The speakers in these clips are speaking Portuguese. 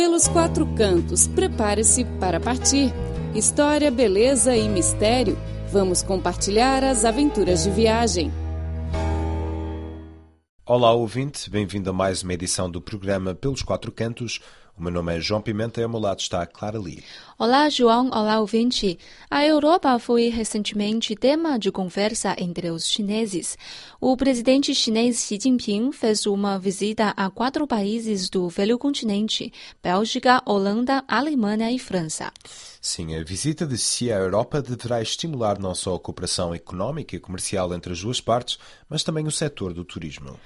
Pelos quatro cantos, prepare-se para partir. História, beleza e mistério. Vamos compartilhar as aventuras de viagem. Olá, ouvinte, bem-vindo a mais uma edição do programa Pelos Quatro Cantos. O meu nome é João Pimenta e ao meu lado está a Clara Lee. Olá, João. Olá, ouvinte. A Europa foi recentemente tema de conversa entre os chineses. O presidente chinês Xi Jinping fez uma visita a quatro países do velho continente: Bélgica, Holanda, Alemanha e França. Sim, a visita de Xi à Europa deverá estimular não só a cooperação económica e comercial entre as duas partes, mas também o setor do turismo.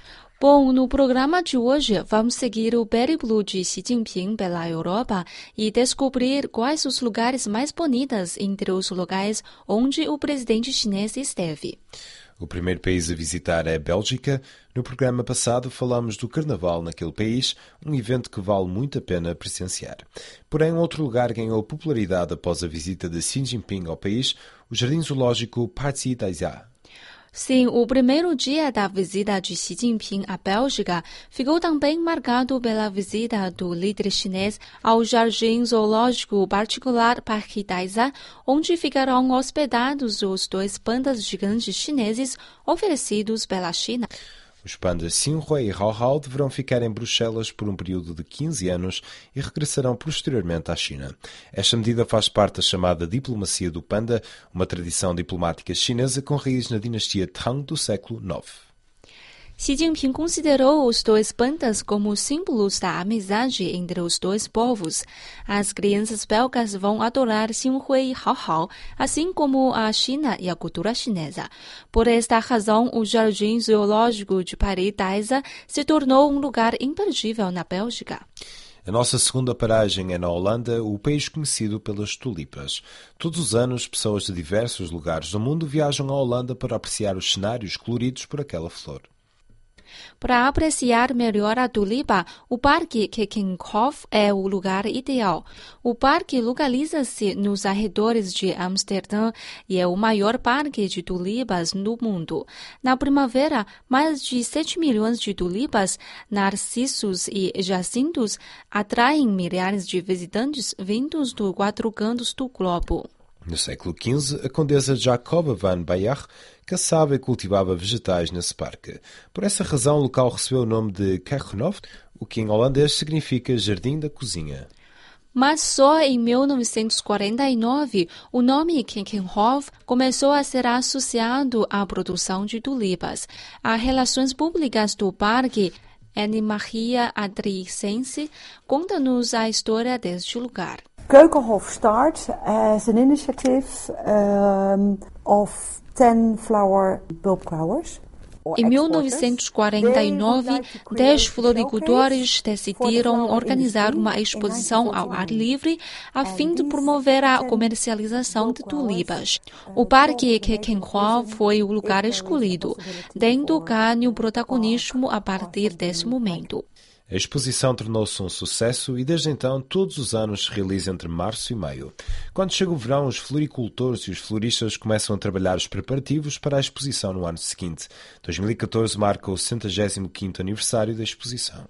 Bom, no programa de hoje vamos seguir o périplo de Xi Jinping pela Europa e descobrir quais os lugares mais bonitos entre os lugares onde o presidente chinês esteve. O primeiro país a visitar é a Bélgica. No programa passado falamos do Carnaval naquele país, um evento que vale muito a pena presenciar. Porém, outro lugar ganhou popularidade após a visita de Xi Jinping ao país, o Jardim Zoológico Parsi Daizia. Sim, o primeiro dia da visita de Xi Jinping à Bélgica ficou também marcado pela visita do líder chinês ao Jardim Zoológico Particular Parque Daisa, onde ficarão hospedados os dois pandas gigantes chineses oferecidos pela China. Os pandas Xinhui e Hao Hao deverão ficar em Bruxelas por um período de 15 anos e regressarão posteriormente à China. Esta medida faz parte da chamada diplomacia do panda, uma tradição diplomática chinesa com raiz na dinastia Tang do século IX. Xi Jinping considerou os dois pandas como símbolos da amizade entre os dois povos. As crianças belgas vão adorar Xinhui e Hao assim como a China e a cultura chinesa. Por esta razão, o Jardim Zoológico de Paris Daisa se tornou um lugar imperdível na Bélgica. A nossa segunda paragem é na Holanda, o país conhecido pelas tulipas. Todos os anos, pessoas de diversos lugares do mundo viajam à Holanda para apreciar os cenários coloridos por aquela flor. Para apreciar melhor a tulipa, o Parque Keukenhof é o lugar ideal. O parque localiza-se nos arredores de Amsterdã e é o maior parque de tulipas no mundo. Na primavera, mais de 7 milhões de tulipas, narcissos e jacintos atraem milhares de visitantes vindos dos quatro cantos do globo. No século XV, a condesa Jacoba van Bayach caçava e cultivava vegetais nesse parque. Por essa razão, o local recebeu o nome de Keukenhof, o que em holandês significa Jardim da Cozinha. Mas só em 1949 o nome Keukenhof começou a ser associado à produção de tulipas. As relações públicas do parque Anne Maria Adricense conta-nos a história deste lugar. Keukenhof starts as an initiative um, of 10 flower bulb growers. Em 1949, dez floricultores decidiram organizar uma exposição ao ar livre a fim de promover a comercialização de tulipas. O Parque Keukenhof foi o lugar escolhido, dando ganho protagonismo a partir desse momento. A exposição tornou-se um sucesso e desde então todos os anos se realiza entre março e maio. Quando chega o verão, os floricultores e os floristas começam a trabalhar os preparativos para a exposição no ano seguinte. 2014 marca o 105º aniversário da exposição.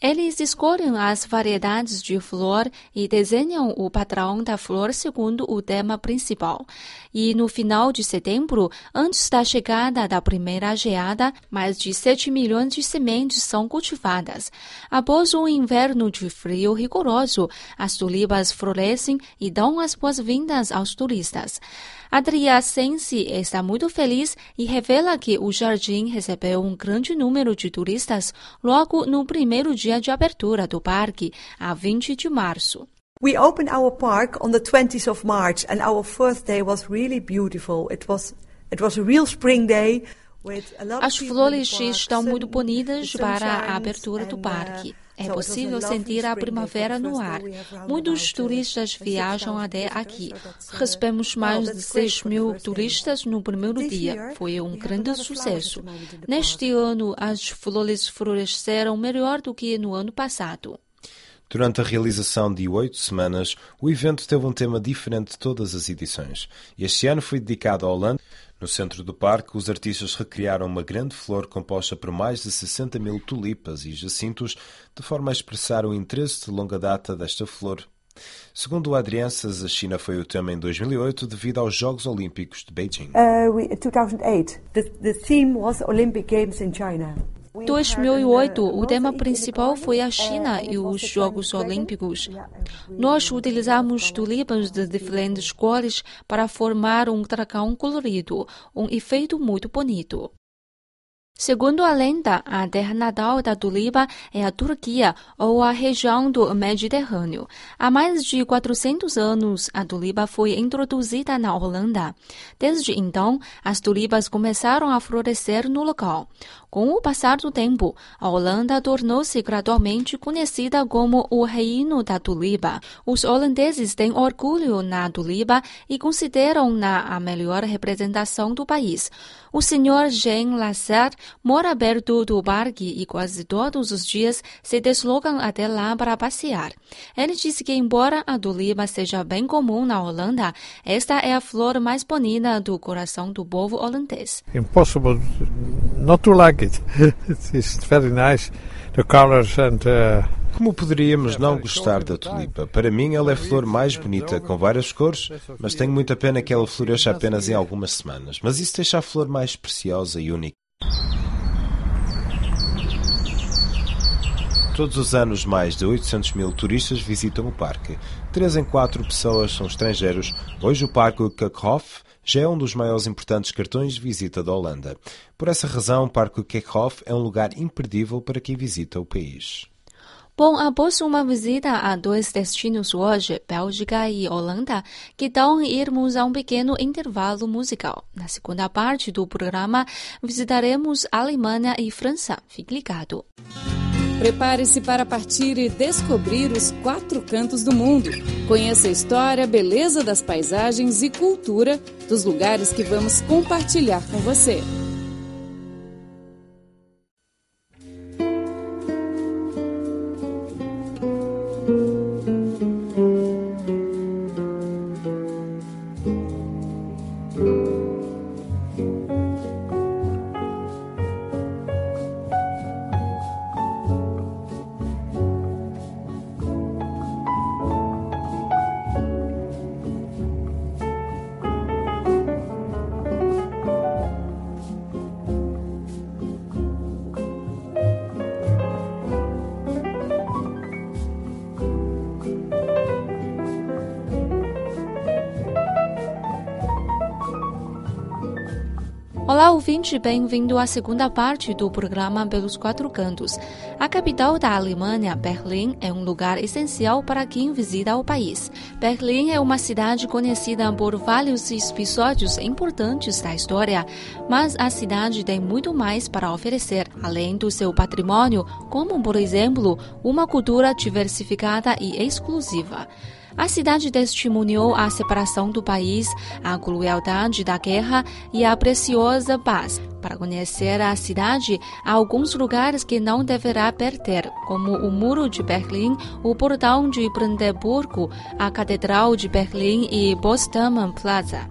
Eles escolhem as variedades de flor e desenham o padrão da flor segundo o tema principal. E no final de setembro, antes da chegada da primeira geada, mais de 7 milhões de sementes são cultivadas. Após um inverno de frio rigoroso, as tulipas florescem e dão as boas-vindas aos turistas. Adria Sensi está muito feliz e revela que o jardim recebeu um grande número de turistas logo no primeiro dia de abertura do parque, a 20 de março. We opened our park on the 20th of March and our first day was really beautiful. It was it was a real spring day. As flores estão muito bonitas para a abertura do uh, parque. É possível sentir a primavera no ar. Muitos turistas viajam até aqui. Recebemos mais de 6 mil turistas no primeiro dia. Foi um grande sucesso. Neste ano, as flores floresceram melhor do que no ano passado. Durante a realização de oito semanas, o evento teve um tema diferente de todas as edições. Este ano foi dedicado à Holanda. No centro do parque, os artistas recriaram uma grande flor composta por mais de 60 mil tulipas e jacintos, de forma a expressar o interesse de longa data desta flor. Segundo o Adrianças, a China foi o tema em 2008 devido aos Jogos Olímpicos de Beijing. Uh, we, 2008. The, the theme was Olympic Games in China. 2008, o tema principal foi a China e os Jogos Olímpicos. Nós utilizamos tulipas de diferentes cores para formar um dragão colorido, um efeito muito bonito. Segundo a lenda, a terra natal da tulipa é a Turquia ou a região do Mediterrâneo. Há mais de 400 anos, a tulipa foi introduzida na Holanda. Desde então, as tulipas começaram a florescer no local. Com o passar do tempo, a Holanda tornou-se gradualmente conhecida como o Reino da Tulipa. Os holandeses têm orgulho na tulipa e consideram-na a melhor representação do país. O senhor Jean Lasser mora perto do parque e quase todos os dias se deslocam até lá para passear. Ele disse que, embora a tulipa seja bem comum na Holanda, esta é a flor mais bonita do coração do povo holandês. Impossible not to like it. It's very nice. The colors and uh... Como poderíamos não gostar da tulipa? Para mim, ela é a flor mais bonita, com várias cores, mas tenho muita pena que ela floresça apenas em algumas semanas. Mas isso deixa a flor mais preciosa e única. Todos os anos, mais de 800 mil turistas visitam o parque. Três em quatro pessoas são estrangeiros. Hoje, o Parque Kekhof já é um dos maiores importantes cartões de visita da Holanda. Por essa razão, o Parque Kekhof é um lugar imperdível para quem visita o país. Bom, após uma visita a dois destinos hoje, Bélgica e Holanda, que tal irmos a um pequeno intervalo musical? Na segunda parte do programa, visitaremos Alemanha e França. Fique ligado. Prepare-se para partir e descobrir os quatro cantos do mundo. Conheça a história, beleza das paisagens e cultura dos lugares que vamos compartilhar com você. Olá, ouvinte, bem-vindo à segunda parte do programa Pelos Quatro Cantos. A capital da Alemanha, Berlim, é um lugar essencial para quem visita o país. Berlim é uma cidade conhecida por vários episódios importantes da história, mas a cidade tem muito mais para oferecer, além do seu patrimônio, como, por exemplo, uma cultura diversificada e exclusiva. A cidade testemunhou a separação do país, a crueldade da guerra e a preciosa paz. Para conhecer a cidade, há alguns lugares que não deverá perder, como o Muro de Berlim, o Portão de Brandeburgo, a Catedral de Berlim e Potsdamer Plaza.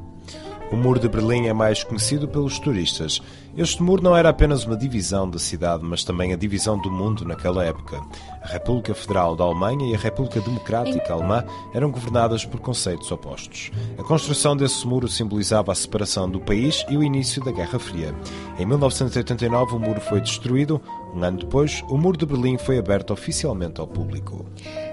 O Muro de Berlim é mais conhecido pelos turistas. Este muro não era apenas uma divisão da cidade, mas também a divisão do mundo naquela época. A República Federal da Alemanha e a República Democrática Alemã eram governadas por conceitos opostos. A construção desse muro simbolizava a separação do país e o início da Guerra Fria. Em 1989, o muro foi destruído. Um ano depois, o Muro de Berlim foi aberto oficialmente ao público.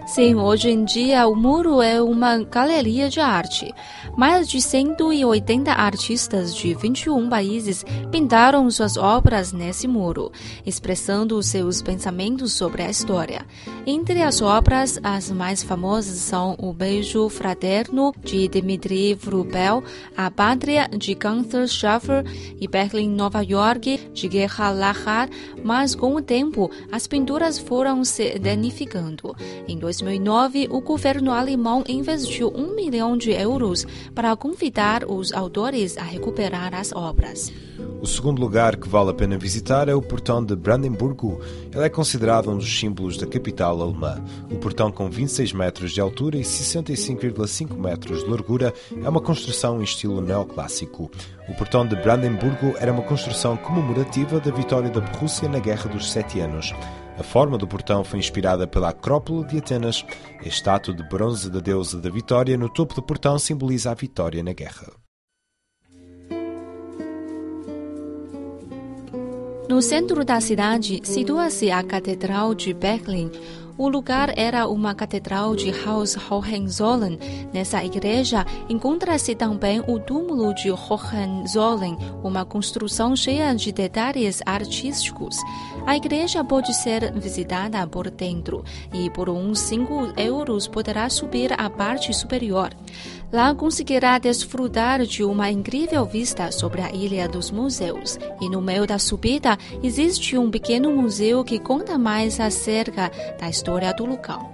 Sim, hoje em dia o muro é uma galeria de arte. Mais de 180 artistas de 21 países pintaram suas obras nesse muro, expressando seus pensamentos sobre a história. Entre as obras, as mais famosas são O Beijo Fraterno, de Dmitri Vrubel, A Pátria, de Gunther Schaffer e Berlim, Nova York, de Gerhard Lachar, mas com o tempo as pinturas foram se danificando. Em 2009, o governo alemão investiu um milhão de euros para convidar os autores a recuperar as obras. O segundo lugar que vale a pena visitar é o portão de Brandemburgo. Ele é considerado um dos símbolos da capital alemã. O portão, com 26 metros de altura e 65,5 metros de largura, é uma construção em estilo neoclássico. O portão de Brandemburgo era uma construção comemorativa da vitória da Prússia na Guerra dos Sete Anos. A forma do portão foi inspirada pela Acrópole de Atenas. A estátua de bronze da deusa da vitória no topo do portão simboliza a vitória na guerra. No centro da cidade situa-se a Catedral de Berlim. O lugar era uma catedral de Haus Hohenzollern. Nessa igreja encontra-se também o túmulo de Hohenzollern, uma construção cheia de detalhes artísticos. A igreja pode ser visitada por dentro e por uns 5 euros poderá subir à parte superior. Lá conseguirá desfrutar de uma incrível vista sobre a Ilha dos Museus. E no meio da subida existe um pequeno museu que conta mais acerca da história do local.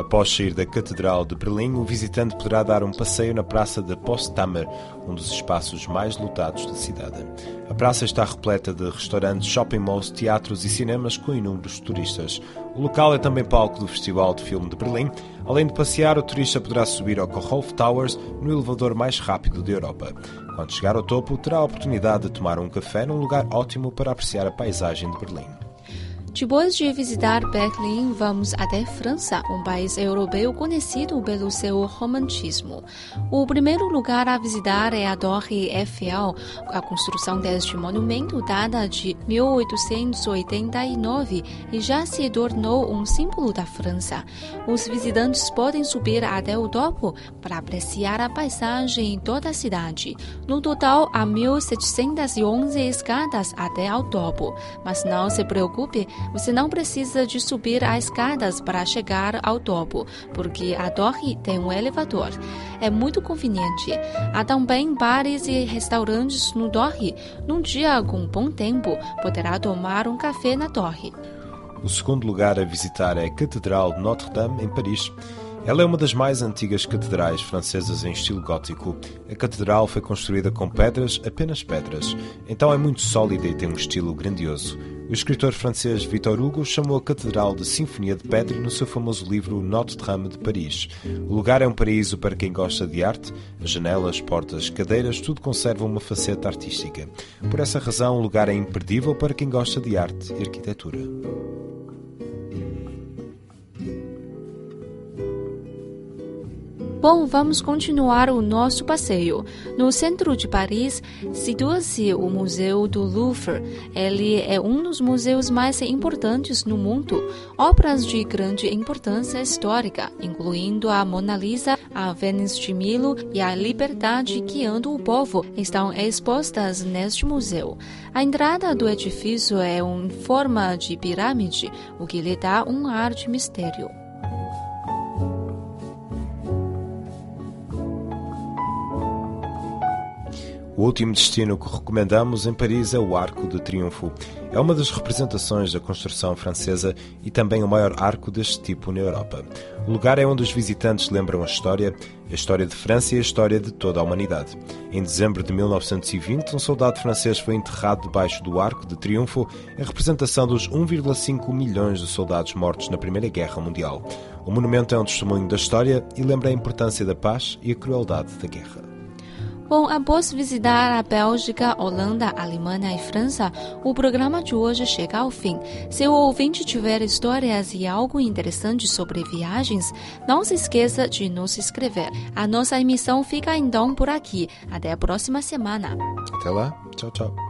Após sair da Catedral de Berlim, o visitante poderá dar um passeio na Praça de Potsdamer, um dos espaços mais lotados da cidade. A praça está repleta de restaurantes, shopping malls, teatros e cinemas com inúmeros turistas. O local é também palco do Festival de Filme de Berlim. Além de passear, o turista poderá subir ao Kochhof Towers no elevador mais rápido da Europa. Quando chegar ao topo, terá a oportunidade de tomar um café num lugar ótimo para apreciar a paisagem de Berlim. Depois de visitar Berlim, vamos até França, um país europeu conhecido pelo seu romantismo. O primeiro lugar a visitar é a Torre Eiffel. A construção deste monumento data de 1889 e já se tornou um símbolo da França. Os visitantes podem subir até o topo para apreciar a paisagem em toda a cidade. No total, há 1.711 escadas até ao topo. Mas não se preocupe, você não precisa de subir as escadas para chegar ao topo, porque a torre tem um elevador. É muito conveniente. Há também bares e restaurantes no torre. Num dia com bom tempo, poderá tomar um café na torre. O segundo lugar a visitar é a Catedral de Notre-Dame, em Paris. Ela é uma das mais antigas catedrais francesas em estilo gótico. A catedral foi construída com pedras, apenas pedras, então é muito sólida e tem um estilo grandioso. O escritor francês Victor Hugo chamou a catedral de Sinfonia de Pedra no seu famoso livro Notre-Dame de Paris. O lugar é um paraíso para quem gosta de arte. As janelas, portas, cadeiras, tudo conserva uma faceta artística. Por essa razão, o lugar é imperdível para quem gosta de arte e arquitetura. Bom, vamos continuar o nosso passeio. No centro de Paris situa-se o Museu do Louvre. Ele é um dos museus mais importantes no mundo. Obras de grande importância histórica, incluindo a Mona Lisa, a Vênus de Milo e a Liberdade guiando o povo, estão expostas neste museu. A entrada do edifício é em forma de pirâmide, o que lhe dá um ar de mistério. O último destino que recomendamos em Paris é o Arco de Triunfo. É uma das representações da construção francesa e também o maior arco deste tipo na Europa. O lugar é onde os visitantes lembram a história, a história de França e a história de toda a humanidade. Em dezembro de 1920, um soldado francês foi enterrado debaixo do Arco de Triunfo em representação dos 1,5 milhões de soldados mortos na Primeira Guerra Mundial. O monumento é um testemunho da história e lembra a importância da paz e a crueldade da guerra. Bom, após visitar a Bélgica, Holanda, Alemanha e França, o programa de hoje chega ao fim. Se o ouvinte tiver histórias e algo interessante sobre viagens, não se esqueça de nos escrever. A nossa emissão fica então por aqui. Até a próxima semana. Até lá. Tchau, tchau.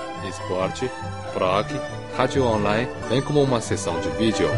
esporte, blog, rádio online, bem como uma sessão de vídeo.